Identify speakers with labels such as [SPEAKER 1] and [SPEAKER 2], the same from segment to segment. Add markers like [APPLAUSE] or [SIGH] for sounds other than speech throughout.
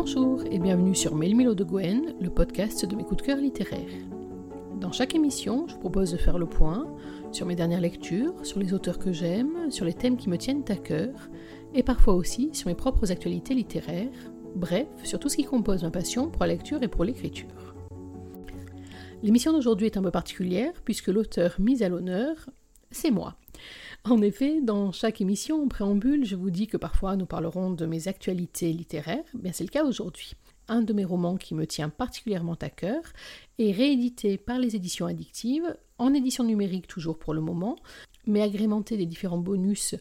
[SPEAKER 1] Bonjour et bienvenue sur Mélo de Gwen, le podcast de mes coups de cœur littéraires. Dans chaque émission, je vous propose de faire le point sur mes dernières lectures, sur les auteurs que j'aime, sur les thèmes qui me tiennent à cœur, et parfois aussi sur mes propres actualités littéraires, bref, sur tout ce qui compose ma passion pour la lecture et pour l'écriture. L'émission d'aujourd'hui est un peu particulière puisque l'auteur mis à l'honneur, c'est moi. En effet, dans chaque émission, en préambule, je vous dis que parfois nous parlerons de mes actualités littéraires. Bien, c'est le cas aujourd'hui. Un de mes romans qui me tient particulièrement à cœur est réédité par les éditions addictives, en édition numérique toujours pour le moment, mais agrémenté des différents bonus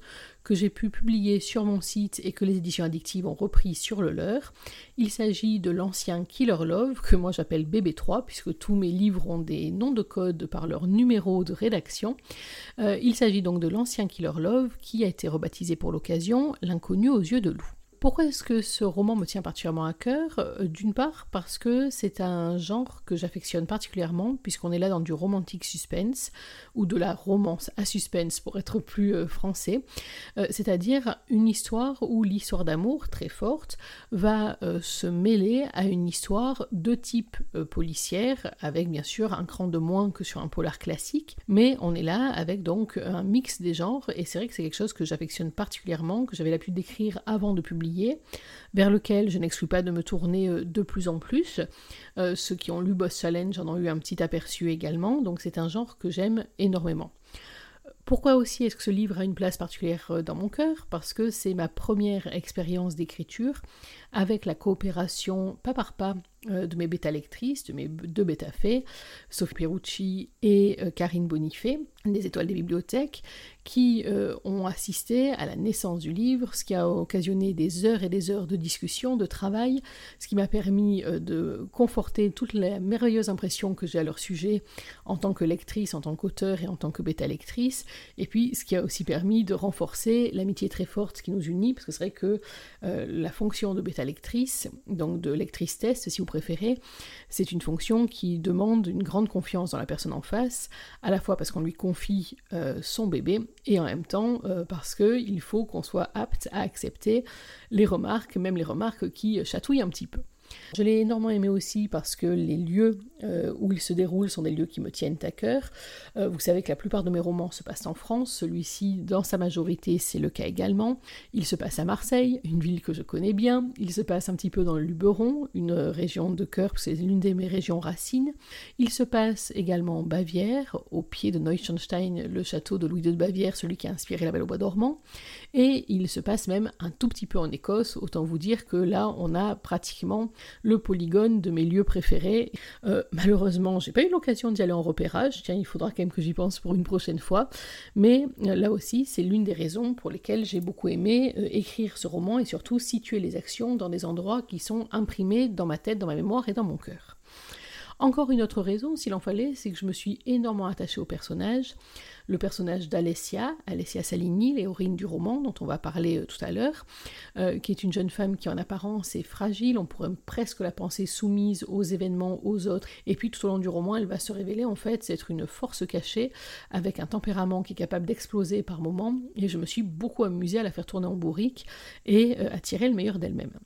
[SPEAKER 1] que j'ai pu publier sur mon site et que les éditions addictives ont repris sur le leur. Il s'agit de l'ancien Killer Love, que moi j'appelle BB3, puisque tous mes livres ont des noms de code par leur numéro de rédaction. Euh, il s'agit donc de l'ancien Killer Love, qui a été rebaptisé pour l'occasion L'inconnu aux yeux de loup. Pourquoi est-ce que ce roman me tient particulièrement à cœur? Euh, D'une part parce que c'est un genre que j'affectionne particulièrement puisqu'on est là dans du romantique suspense ou de la romance à suspense pour être plus euh, français, euh, c'est-à-dire une histoire où l'histoire d'amour très forte va se mêler à une histoire de type policière avec bien sûr un cran de moins que sur un polar classique, mais on est là avec donc un mix des genres et c'est vrai que c'est quelque chose que j'affectionne particulièrement, que j'avais l'habitude d'écrire avant de publier vers lequel je n'exclus pas de me tourner euh, de plus en plus. Euh, ceux qui ont lu Boss Challenge en ont eu un petit aperçu également, donc c'est un genre que j'aime énormément. Pourquoi aussi est-ce que ce livre a une place particulière euh, dans mon cœur? Parce que c'est ma première expérience d'écriture avec la coopération pas par pas de mes bêta-lectrices, de mes deux bêta-fées, Sophie Perucci et Karine Bonifay, des étoiles des bibliothèques, qui euh, ont assisté à la naissance du livre, ce qui a occasionné des heures et des heures de discussion, de travail, ce qui m'a permis euh, de conforter toutes les merveilleuses impressions que j'ai à leur sujet en tant que lectrice, en tant qu'auteur et en tant que bêta-lectrice, et puis ce qui a aussi permis de renforcer l'amitié très forte qui nous unit, parce que c'est vrai que euh, la fonction de bêta-lectrice, donc de lectrice-test si vous préférez, c'est une fonction qui demande une grande confiance dans la personne en face, à la fois parce qu'on lui confie son bébé, et en même temps euh, parce qu'il faut qu'on soit apte à accepter les remarques, même les remarques qui chatouillent un petit peu. Je l'ai énormément aimé aussi parce que les lieux euh, où il se déroule sont des lieux qui me tiennent à cœur. Euh, vous savez que la plupart de mes romans se passent en France, celui-ci dans sa majorité c'est le cas également. Il se passe à Marseille, une ville que je connais bien. Il se passe un petit peu dans le Luberon, une région de cœur, c'est l'une de mes régions racines. Il se passe également en Bavière, au pied de Neuschwanstein, le château de Louis II de Bavière, celui qui a inspiré La Belle au Bois dormant. Et il se passe même un tout petit peu en Écosse, autant vous dire que là on a pratiquement le polygone de mes lieux préférés. Euh, malheureusement, j'ai pas eu l'occasion d'y aller en repérage. Tiens, il faudra quand même que j'y pense pour une prochaine fois. Mais euh, là aussi, c'est l'une des raisons pour lesquelles j'ai beaucoup aimé euh, écrire ce roman et surtout situer les actions dans des endroits qui sont imprimés dans ma tête, dans ma mémoire et dans mon cœur. Encore une autre raison, s'il en fallait, c'est que je me suis énormément attachée au personnage. Le personnage d'Alessia, Alessia Salini, l'héroïne du roman dont on va parler euh, tout à l'heure, euh, qui est une jeune femme qui en apparence est fragile, on pourrait presque la penser soumise aux événements, aux autres, et puis tout au long du roman, elle va se révéler en fait être une force cachée, avec un tempérament qui est capable d'exploser par moments, et je me suis beaucoup amusée à la faire tourner en bourrique et euh, à tirer le meilleur d'elle-même.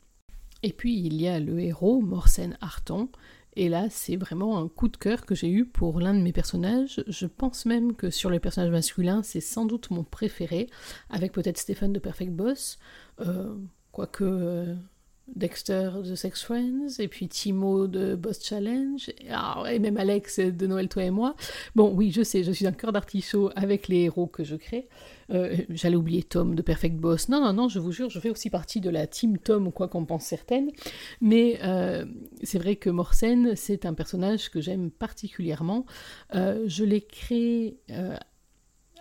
[SPEAKER 1] Et puis il y a le héros, Morsen Arton, et là, c'est vraiment un coup de cœur que j'ai eu pour l'un de mes personnages. Je pense même que sur les personnages masculins, c'est sans doute mon préféré, avec peut-être Stéphane de Perfect Boss, euh, quoique euh, Dexter de Sex Friends, et puis Timo de Boss Challenge, et même Alex de Noël, toi et moi. Bon, oui, je sais, je suis un cœur d'artichaut avec les héros que je crée. Euh, j'allais oublier Tom de Perfect Boss. Non, non, non, je vous jure, je fais aussi partie de la team Tom, quoi qu'on pense certaines. Mais euh, c'est vrai que Morsen, c'est un personnage que j'aime particulièrement. Euh, je l'ai créé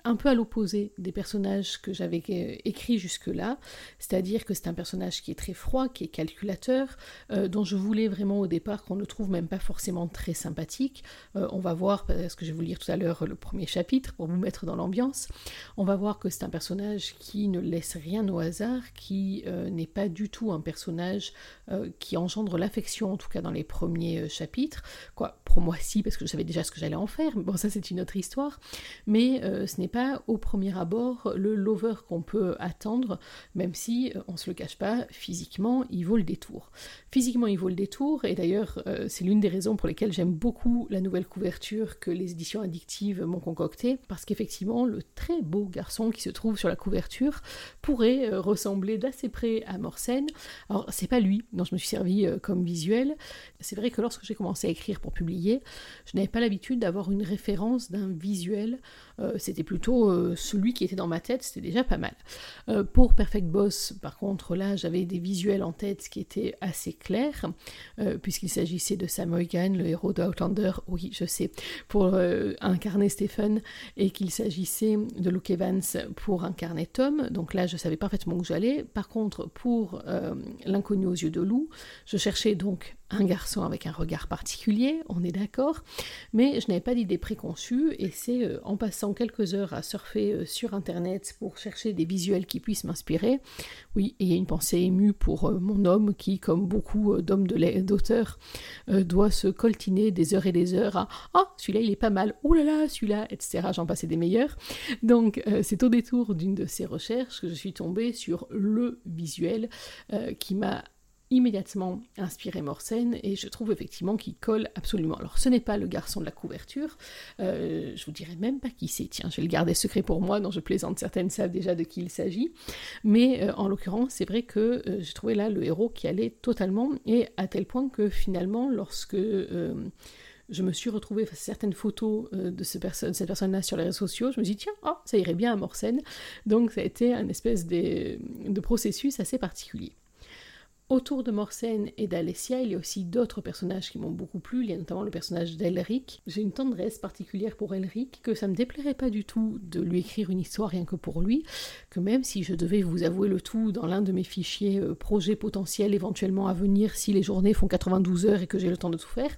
[SPEAKER 1] un peu à l'opposé des personnages que j'avais écrits jusque-là, c'est-à-dire que c'est un personnage qui est très froid, qui est calculateur, euh, dont je voulais vraiment au départ qu'on ne trouve même pas forcément très sympathique. Euh, on va voir, parce que je vais vous lire tout à l'heure le premier chapitre pour vous mettre dans l'ambiance, on va voir que c'est un personnage qui ne laisse rien au hasard, qui euh, n'est pas du tout un personnage qui engendre l'affection, en tout cas dans les premiers chapitres. Quoi, pour moi si, parce que je savais déjà ce que j'allais en faire, bon ça c'est une autre histoire, mais ce n'est pas au premier abord le lover qu'on peut attendre, même si, on se le cache pas, physiquement, il vaut le détour. Physiquement, il vaut le détour, et d'ailleurs, c'est l'une des raisons pour lesquelles j'aime beaucoup la nouvelle couverture que les éditions addictives m'ont concoctée, parce qu'effectivement, le très beau garçon qui se trouve sur la couverture pourrait ressembler d'assez près à Morsène. Alors, c'est pas lui dont je me suis servi comme visuel. C'est vrai que lorsque j'ai commencé à écrire pour publier, je n'avais pas l'habitude d'avoir une référence d'un visuel. Euh, c'était plutôt euh, celui qui était dans ma tête, c'était déjà pas mal. Euh, pour Perfect Boss, par contre, là, j'avais des visuels en tête qui étaient assez clairs, puisqu'il s'agissait de Sam Huygen, le héros de Outlander, oui, je sais, pour incarner Stephen, et qu'il s'agissait de Luke Evans pour incarner Tom. Donc là, je savais parfaitement où j'allais. Par contre, pour L'inconnu aux yeux de loup, je cherchais donc un garçon avec un regard particulier, on est d'accord, mais je n'avais pas d'idée préconçue et c'est euh, en passant quelques heures à surfer euh, sur internet pour chercher des visuels qui puissent m'inspirer, oui, et il y a une pensée émue pour euh, mon homme qui, comme beaucoup d'hommes d'auteurs, doit se coltiner des heures et des heures à Ah, celui-là il est pas mal, oh là là, celui-là, etc. J'en passais des meilleurs. Donc c'est au détour d'une de ces recherches que je suis tombée sur le visuel qui m'a immédiatement inspiré Morsen et je trouve effectivement qu'il colle absolument. Alors ce n'est pas le garçon de la couverture, euh, je vous dirais même pas qui c'est, tiens, je vais le garder secret pour moi, dont je plaisante, certaines savent déjà de qui il s'agit, mais euh, en l'occurrence c'est vrai que euh, j'ai trouvé là le héros qui allait totalement et à tel point que finalement lorsque je me suis retrouvée face à certaines photos de ce cette personne-là sur les réseaux sociaux, je me suis dit, tiens, oh, ça irait bien à Morsen. Donc ça a été un espèce de processus assez particulier. Autour de Morsène et d'Alessia, il y a aussi d'autres personnages qui m'ont beaucoup plu. Il y a notamment le personnage d'Elric. J'ai une tendresse particulière pour Elric, que ça me déplairait pas du tout de lui écrire une histoire rien que pour lui, que même si je devais vous avouer le tout dans l'un de mes fichiers euh, projets potentiels éventuellement à venir si les journées font 92 heures et que j'ai le temps de tout faire,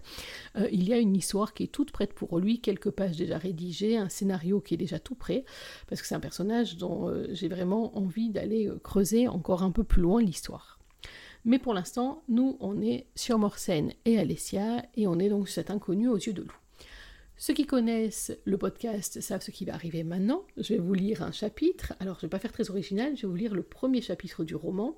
[SPEAKER 1] euh, il y a une histoire qui est toute prête pour lui, quelques pages déjà rédigées, un scénario qui est déjà tout prêt, parce que c'est un personnage dont euh, j'ai vraiment envie d'aller creuser encore un peu plus loin l'histoire. Mais pour l'instant, nous, on est sur Morsène et Alessia, et on est donc cet inconnu aux yeux de loup. Ceux qui connaissent le podcast savent ce qui va arriver maintenant. Je vais vous lire un chapitre. Alors, je ne vais pas faire très original, je vais vous lire le premier chapitre du roman.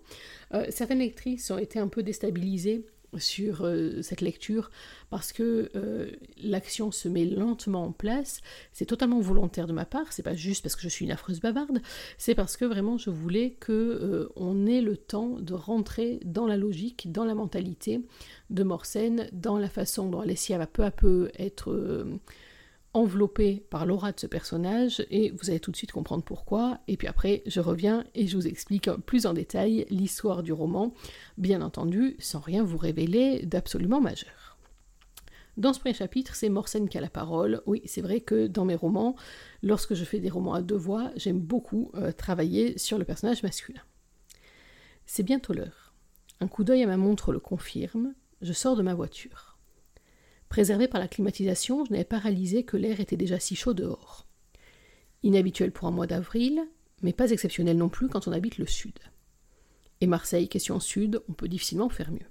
[SPEAKER 1] Euh, certaines lectrices ont été un peu déstabilisées sur euh, cette lecture parce que euh, l'action se met lentement en place. C'est totalement volontaire de ma part, c'est pas juste parce que je suis une affreuse bavarde, c'est parce que vraiment je voulais que euh, on ait le temps de rentrer dans la logique, dans la mentalité de Morsène, dans la façon dont Alessia va peu à peu être enveloppé par l'aura de ce personnage et vous allez tout de suite comprendre pourquoi. Et puis après, je reviens et je vous explique plus en détail l'histoire du roman, bien entendu, sans rien vous révéler d'absolument majeur. Dans ce premier chapitre, c'est Morsène qui a la parole. Oui, c'est vrai que dans mes romans, lorsque je fais des romans à deux voix, j'aime beaucoup euh, travailler sur le personnage masculin. C'est bientôt l'heure. Un coup d'œil à ma montre le confirme. Je sors de ma voiture. Préservé par la climatisation, je n'avais pas réalisé que l'air était déjà si chaud dehors. Inhabituel pour un mois d'avril, mais pas exceptionnel non plus quand on habite le sud. Et Marseille, question sud, on peut difficilement faire mieux.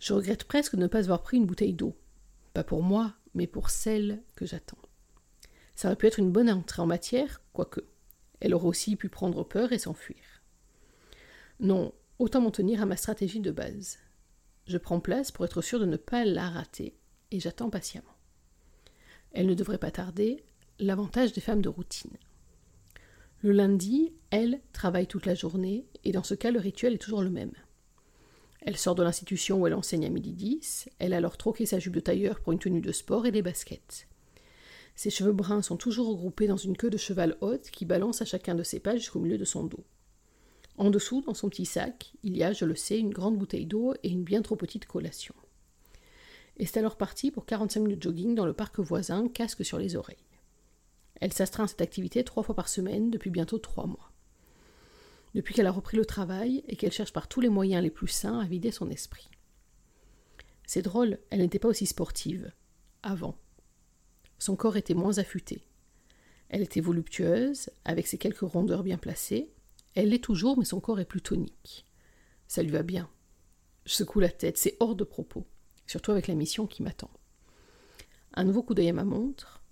[SPEAKER 1] Je regrette presque de ne pas avoir pris une bouteille d'eau. Pas pour moi, mais pour celle que j'attends. Ça aurait pu être une bonne entrée en matière, quoique. Elle aurait aussi pu prendre peur et s'enfuir. Non, autant m'en tenir à ma stratégie de base. Je prends place pour être sûr de ne pas la rater, et j'attends patiemment. Elle ne devrait pas tarder, l'avantage des femmes de routine. Le lundi, elle travaille toute la journée, et dans ce cas, le rituel est toujours le même. Elle sort de l'institution où elle enseigne à midi 10, elle a alors troqué sa jupe de tailleur pour une tenue de sport et des baskets. Ses cheveux bruns sont toujours regroupés dans une queue de cheval haute qui balance à chacun de ses pas jusqu'au milieu de son dos. En dessous, dans son petit sac, il y a, je le sais, une grande bouteille d'eau et une bien trop petite collation. Et c'est alors parti pour 45 minutes de jogging dans le parc voisin, casque sur les oreilles. Elle s'astreint à cette activité trois fois par semaine depuis bientôt trois mois. Depuis qu'elle a repris le travail et qu'elle cherche par tous les moyens les plus sains à vider son esprit. C'est drôle, elle n'était pas aussi sportive. Avant. Son corps était moins affûté. Elle était voluptueuse, avec ses quelques rondeurs bien placées, elle l'est toujours, mais son corps est plus tonique. Ça lui va bien. Je secoue la tête, c'est hors de propos, surtout avec la mission qui m'attend. Un nouveau coup d'œil à ma montre.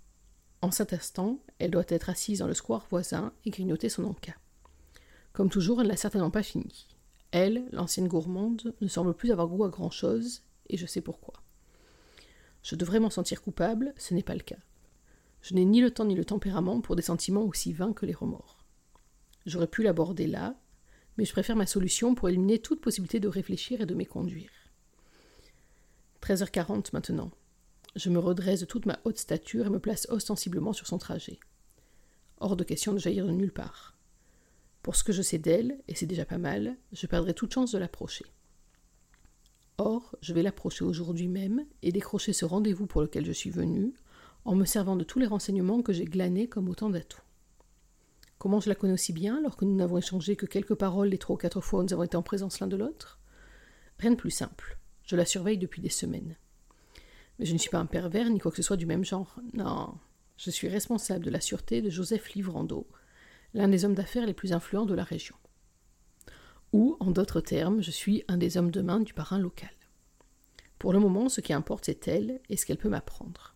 [SPEAKER 1] En cet instant, elle doit être assise dans le square voisin et grignoter son encas. Comme toujours, elle n'a certainement pas fini. Elle, l'ancienne gourmande, ne semble plus avoir goût à grand-chose, et je sais pourquoi. Je devrais m'en sentir coupable, ce n'est pas le cas. Je n'ai ni le temps ni le tempérament pour des sentiments aussi vains que les remords. J'aurais pu l'aborder là, mais je préfère ma solution pour éliminer toute possibilité de réfléchir et de m'éconduire. 13h40 maintenant. Je me redresse de toute ma haute stature et me place ostensiblement sur son trajet. Hors de question de jaillir de nulle part. Pour ce que je sais d'elle, et c'est déjà pas mal, je perdrai toute chance de l'approcher. Or, je vais l'approcher aujourd'hui même et décrocher ce rendez-vous pour lequel je suis venu, en me servant de tous les renseignements que j'ai glanés comme autant d'atouts. Comment je la connais aussi bien, alors que nous n'avons échangé que quelques paroles les trois ou quatre fois où nous avons été en présence l'un de l'autre Rien de plus simple. Je la surveille depuis des semaines. Mais je ne suis pas un pervers ni quoi que ce soit du même genre. Non, je suis responsable de la sûreté de Joseph Livrando, l'un des hommes d'affaires les plus influents de la région. Ou, en d'autres termes, je suis un des hommes de main du parrain local. Pour le moment, ce qui importe, c'est elle et ce qu'elle peut m'apprendre.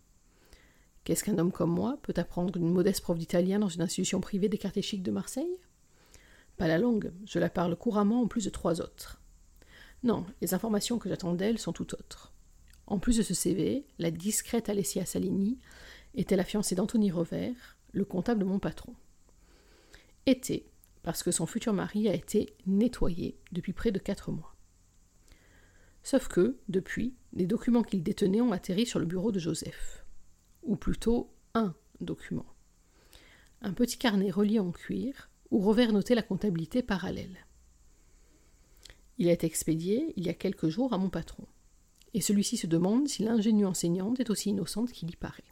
[SPEAKER 1] Qu'est-ce qu'un homme comme moi peut apprendre une modeste prof d'italien dans une institution privée des quartiers de Marseille? Pas la langue, je la parle couramment en plus de trois autres. Non, les informations que j'attends d'elle sont tout autres. En plus de ce CV, la discrète Alessia Salini était la fiancée d'Anthony Revers, le comptable de mon patron. Était, parce que son futur mari a été nettoyé depuis près de quatre mois. Sauf que, depuis, les documents qu'il détenait ont atterri sur le bureau de Joseph. Ou plutôt un document. Un petit carnet relié en cuir, où Revers notait la comptabilité parallèle. Il a été expédié il y a quelques jours à mon patron et celui-ci se demande si l'ingénue enseignante est aussi innocente qu'il y paraît.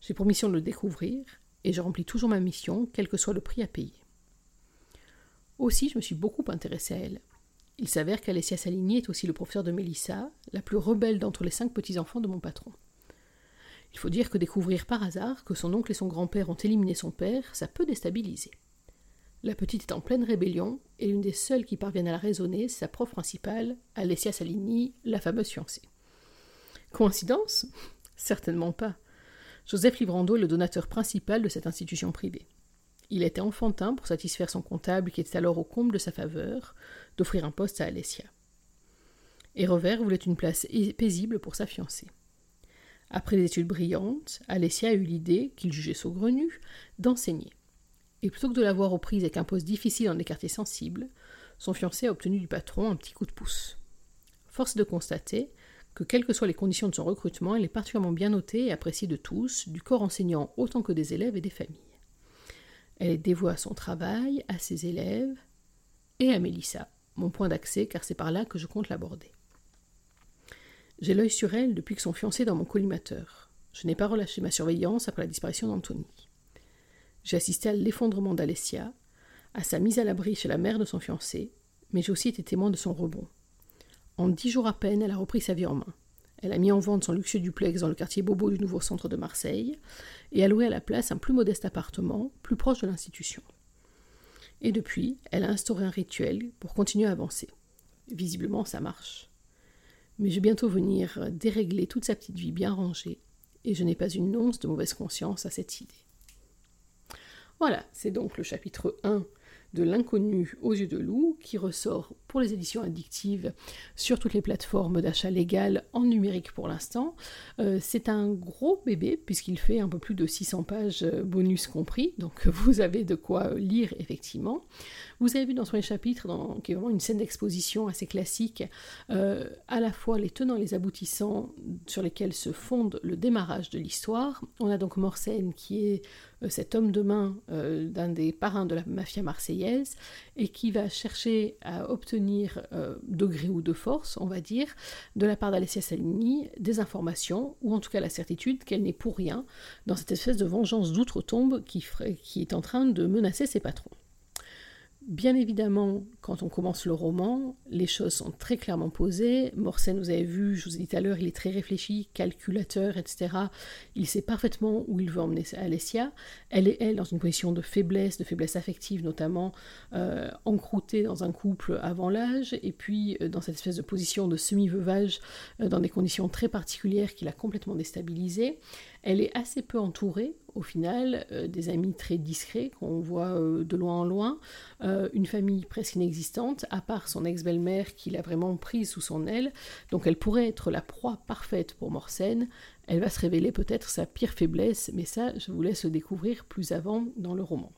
[SPEAKER 1] J'ai pour mission de le découvrir, et je remplis toujours ma mission, quel que soit le prix à payer. Aussi, je me suis beaucoup intéressée à elle. Il s'avère qu'Alessia Saligny est aussi le professeur de Mélissa, la plus rebelle d'entre les cinq petits-enfants de mon patron. Il faut dire que découvrir par hasard que son oncle et son grand-père ont éliminé son père, ça peut déstabiliser. La petite est en pleine rébellion, et l'une des seules qui parviennent à la raisonner, c'est sa prof principale, Alessia Salini, la fameuse fiancée. Coïncidence? Certainement pas. Joseph Librando est le donateur principal de cette institution privée. Il était enfantin pour satisfaire son comptable qui était alors au comble de sa faveur, d'offrir un poste à Alessia. Et Revers voulait une place paisible pour sa fiancée. Après des études brillantes, Alessia a eu l'idée, qu'il jugeait saugrenue, d'enseigner et plutôt que de l'avoir aux prises avec un poste difficile dans des quartiers sensibles, son fiancé a obtenu du patron un petit coup de pouce. Force de constater que, quelles que soient les conditions de son recrutement, elle est particulièrement bien notée et appréciée de tous, du corps enseignant autant que des élèves et des familles. Elle est dévouée à son travail, à ses élèves et à Mélissa, mon point d'accès, car c'est par là que je compte l'aborder. J'ai l'œil sur elle depuis que son fiancé est dans mon collimateur. Je n'ai pas relâché ma surveillance après la disparition d'Anthony. J'ai assisté à l'effondrement d'Alessia, à sa mise à l'abri chez la mère de son fiancé, mais j'ai aussi été témoin de son rebond. En dix jours à peine, elle a repris sa vie en main. Elle a mis en vente son luxueux duplex dans le quartier Bobo du nouveau centre de Marseille et a loué à la place un plus modeste appartement, plus proche de l'institution. Et depuis, elle a instauré un rituel pour continuer à avancer. Visiblement, ça marche. Mais je vais bientôt venir dérégler toute sa petite vie bien rangée, et je n'ai pas une once de mauvaise conscience à cette idée. Voilà, c'est donc le chapitre 1 de l'inconnu aux yeux de loup qui ressort pour les éditions addictives sur toutes les plateformes d'achat légal en numérique pour l'instant. Euh, c'est un gros bébé puisqu'il fait un peu plus de 600 pages euh, bonus compris, donc [LAUGHS] vous avez de quoi lire effectivement. Vous avez vu dans son chapitre, dans, qui est vraiment une scène d'exposition assez classique, euh, à la fois les tenants et les aboutissants sur lesquels se fonde le démarrage de l'histoire. On a donc Morsène qui est cet homme de main d'un des parrains de la mafia marseillaise et qui va chercher à obtenir, euh, de gré ou de force, on va dire, de la part d'Alessia Salini, des informations, ou en tout cas la certitude qu'elle n'est pour rien dans cette espèce de vengeance d'outre-tombe qui, qui est en train de menacer ses patrons. Bien évidemment, quand on commence le roman, les choses sont très clairement posées. Morsen, vous avez vu, je vous ai dit tout à l'heure, il est très réfléchi, calculateur, etc. Il sait parfaitement où il veut emmener Alessia. Elle est, elle, dans une position de faiblesse, de faiblesse affective notamment, euh, encroûtée dans un couple avant l'âge, et puis euh, dans cette espèce de position de semi-veuvage, euh, dans des conditions très particulières qui l'a complètement déstabilisée. Elle est assez peu entourée, au final, euh, des amis très discrets qu'on voit euh, de loin en loin, euh, une famille presque inexistante, à part son ex-belle-mère qui l'a vraiment prise sous son aile, donc elle pourrait être la proie parfaite pour Morsène. Elle va se révéler peut-être sa pire faiblesse, mais ça, je vous laisse découvrir plus avant dans le roman.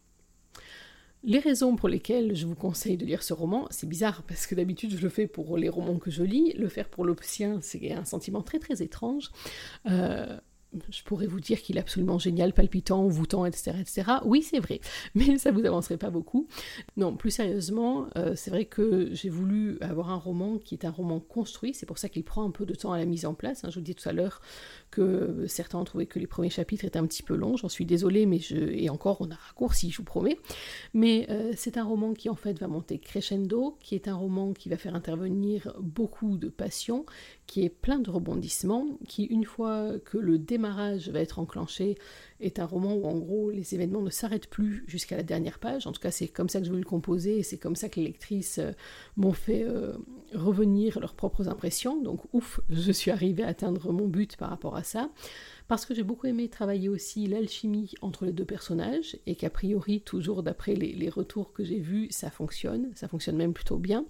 [SPEAKER 1] Les raisons pour lesquelles je vous conseille de lire ce roman, c'est bizarre parce que d'habitude je le fais pour les romans que je lis, le faire pour le sien, c'est un sentiment très très étrange. Je pourrais vous dire qu'il est absolument génial, palpitant, envoûtant, etc. etc. Oui, c'est vrai, [LAUGHS] mais ça vous avancerait pas beaucoup. Non, plus sérieusement, euh, c'est vrai que j'ai voulu avoir un roman qui est un roman construit, c'est pour ça qu'il prend un peu de temps à la mise en place. Hein. Je vous dis tout à l'heure que certains ont trouvé que les premiers chapitres étaient un petit peu longs, j'en suis désolée, mais je... et encore on a raccourci, je vous promets. Mais euh, c'est un roman qui en fait va monter crescendo, qui est un roman qui va faire intervenir beaucoup de passion, qui est plein de rebondissements, qui une fois que le démarrage va être enclenché, est un roman où en gros les événements ne s'arrêtent plus jusqu'à la dernière page. En tout cas, c'est comme ça que je voulais le composer et c'est comme ça que les lectrices euh, m'ont fait euh, revenir leurs propres impressions. Donc ouf, je suis arrivée à atteindre mon but par rapport à ça parce que j'ai beaucoup aimé travailler aussi l'alchimie entre les deux personnages, et qu'a priori, toujours d'après les, retours que j'ai vus, ça fonctionne, ça fonctionne même plutôt bien,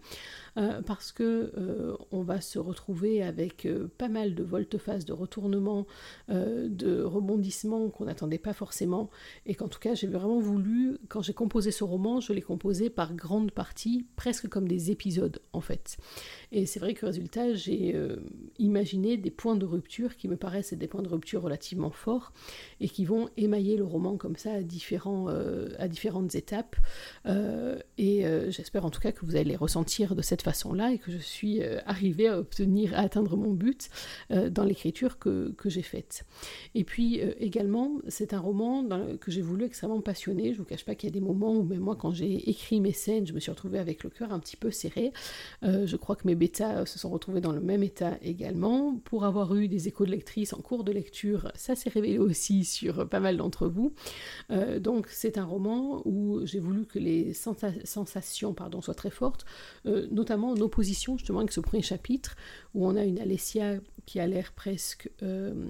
[SPEAKER 1] euh, parce que euh, on va se retrouver avec euh, pas mal de volte-face, de retournements, de rebondissements qu'on n'attendait pas forcément, et qu'en tout cas, j'ai vraiment voulu, quand j'ai composé ce roman, je l'ai composé par grande partie, presque comme des épisodes, en fait. Et c'est vrai que résultat, j'ai imaginé des points de rupture qui me paraissent des points de rupture relativement forts et qui vont émailler le roman comme ça à, différents, euh, à différentes étapes. Euh, et euh, j'espère en tout cas que vous allez les ressentir de cette façon-là et que je suis arrivée à obtenir, à atteindre mon but dans l'écriture que, que j'ai faite. Et puis également, c'est un roman que j'ai voulu extrêmement passionné. Je vous cache pas qu'il y a des moments où même moi, quand j'ai écrit mes scènes, je me suis retrouvée avec le cœur un petit peu serré. je crois que mes bêtas se sont retrouvés dans le même état également. Pour avoir eu des échos de lectrices en cours de lecture, ça s'est révélé aussi sur pas mal d'entre vous. Euh, donc c'est un roman où j'ai voulu que les sensations pardon, soient très fortes, euh, notamment en opposition justement avec ce premier chapitre où on a une Alessia qui a l'air presque euh,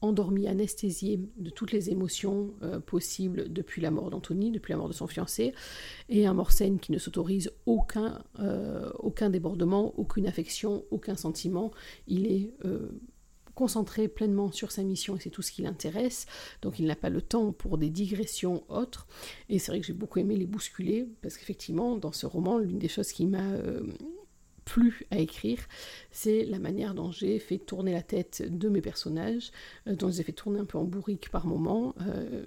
[SPEAKER 1] endormie, anesthésiée de toutes les émotions possibles depuis la mort d'Anthony, depuis la mort de son fiancé, et un Morsène qui ne s'autorise aucun, aucun débordement, aucune affection, aucun sentiment. Il est concentré pleinement sur sa mission et c'est tout ce qui l'intéresse. Donc il n'a pas le temps pour des digressions autres. Et c'est vrai que j'ai beaucoup aimé les bousculer parce qu'effectivement, dans ce roman, l'une des choses qui m'a euh, plu à écrire, c'est la manière dont j'ai fait tourner la tête de mes personnages, euh, dont j'ai fait tourner un peu en bourrique par moment. Euh,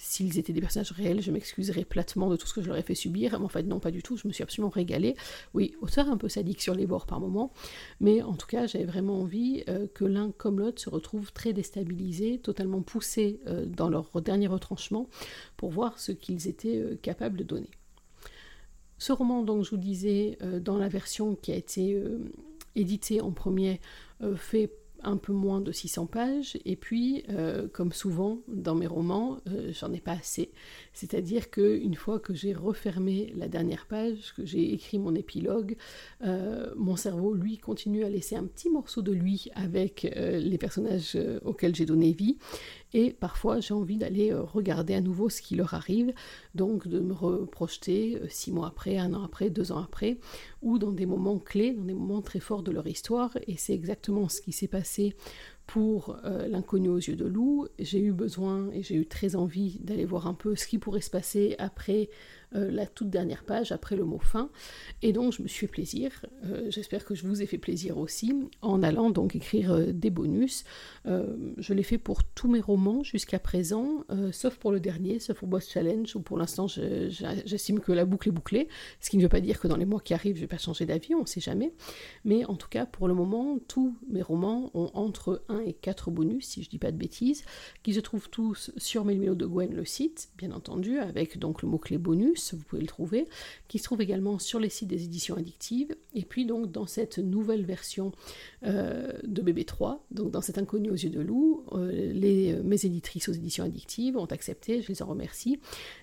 [SPEAKER 1] s'ils étaient des personnages réels, je m'excuserais platement de tout ce que je leur ai fait subir. Mais en fait, non, pas du tout. Je me suis absolument régalée. Oui, auteur un peu sadique sur les bords par moments. Mais en tout cas, j'avais vraiment envie euh, que l'un comme l'autre se retrouvent très déstabilisés, totalement poussés euh, dans leur dernier retranchement pour voir ce qu'ils étaient euh, capables de donner. Ce roman, donc, je vous disais, dans la version qui a été éditée en premier, fait un peu moins de 600 pages, et puis, euh, comme souvent dans mes romans, euh, j'en ai pas assez. C'est-à-dire qu'une fois que j'ai refermé la dernière page, que j'ai écrit mon épilogue, euh, mon cerveau, lui, continue à laisser un petit morceau de lui avec les personnages auxquels j'ai donné vie, et parfois j'ai envie d'aller euh, regarder à nouveau ce qui leur arrive, donc de me reprojeter euh, six mois après, un an après, deux ans après, ou dans des moments clés, dans des moments très forts de leur histoire, et c'est exactement ce qui s'est passé pour euh, l'inconnu aux yeux de loup. J'ai eu besoin et j'ai eu très envie d'aller voir un peu ce qui pourrait se passer après euh, la toute dernière page, après le mot fin. Et donc je me suis fait plaisir. Euh, j'espère que je vous ai fait plaisir aussi en allant donc écrire des bonus. je l'ai fait pour tous mes romans jusqu'à présent, sauf pour le dernier, sauf pour Boss Challenge, où pour l'instant j'estime que la boucle est bouclée, ce qui ne veut pas dire que dans les mois qui arrivent je vais pas changer d'avis, on ne sait jamais. Mais en tout cas, pour le moment, tous mes romans ont entre 1 et 4 bonus, si je dis pas de bêtises, qui se trouvent tous sur Melmilo de Gwen, le site, bien entendu, avec donc le mot-clé bonus, vous pouvez le trouver, qui se trouve également sur les sites des éditions addictives, et puis donc dans cette nouvelle version euh, de BB3, donc dans cet inconnu aux yeux de loup, euh, les, euh, mes éditrices aux éditions addictives ont accepté, je les en remercie,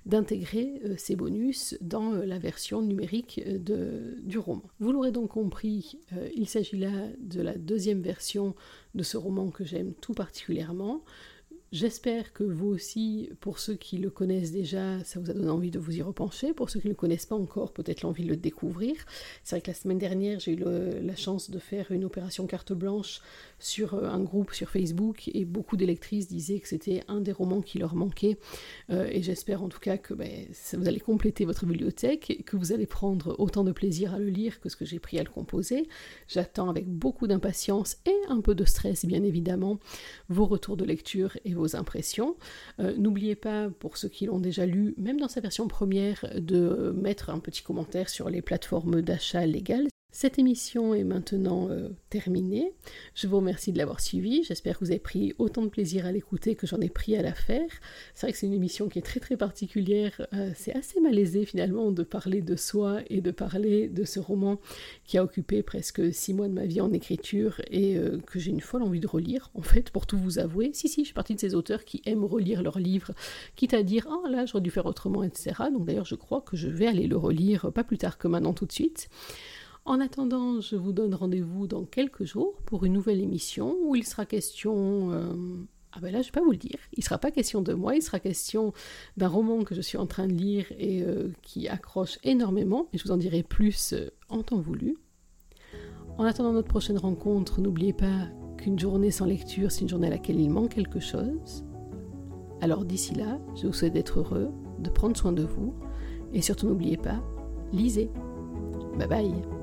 [SPEAKER 1] d'intégrer ces bonus dans la version numérique de, du roman. Vous l'aurez donc compris, il s'agit là de la deuxième version de ce roman que j'aime tout particulièrement. J'espère que vous aussi, pour ceux qui le connaissent déjà, ça vous a donné envie de vous y repencher. Pour ceux qui ne le connaissent pas encore, peut-être l'envie de le découvrir. C'est vrai que la semaine dernière, j'ai eu la chance de faire une opération carte blanche sur euh, un groupe sur Facebook et beaucoup d'électrices disaient que c'était un des romans qui leur manquait. Euh, et j'espère en tout cas que ben, vous allez compléter votre bibliothèque et que vous allez prendre autant de plaisir à le lire que ce que j'ai pris à le composer. J'attends avec beaucoup d'impatience et un peu de stress, bien évidemment, vos retours de lecture et vos impressions. Euh, n'oubliez pas, pour ceux qui l'ont déjà lu, même dans sa version première, de mettre un petit commentaire sur les plateformes d'achat légales. Cette émission est maintenant euh, terminée. Je vous remercie de l'avoir suivie. J'espère que vous avez pris autant de plaisir à l'écouter que j'en ai pris à la faire. C'est vrai que c'est une émission qui est très très particulière. Euh, c'est assez malaisé finalement de parler de soi et de parler de ce roman qui a occupé presque six mois de ma vie en écriture et euh, que j'ai une folle envie de relire. En fait, pour tout vous avouer, si si, je suis partie de ces auteurs qui aiment relire leurs livres, quitte à dire ah là j'aurais dû faire autrement, etc. Donc d'ailleurs, je crois que je vais aller le relire pas plus tard que maintenant tout de suite. En attendant, je vous donne rendez-vous dans quelques jours pour une nouvelle émission où il sera question... Euh, ah ben là, je vais pas vous le dire. Il ne sera pas question de moi, il sera question d'un roman que je suis en train de lire et euh, qui accroche énormément. Et je vous en dirai plus euh, en temps voulu. En attendant notre prochaine rencontre, n'oubliez pas qu'une journée sans lecture, c'est une journée à laquelle il manque quelque chose. Alors d'ici là, je vous souhaite d'être heureux, de prendre soin de vous, et surtout n'oubliez pas, lisez. Bye bye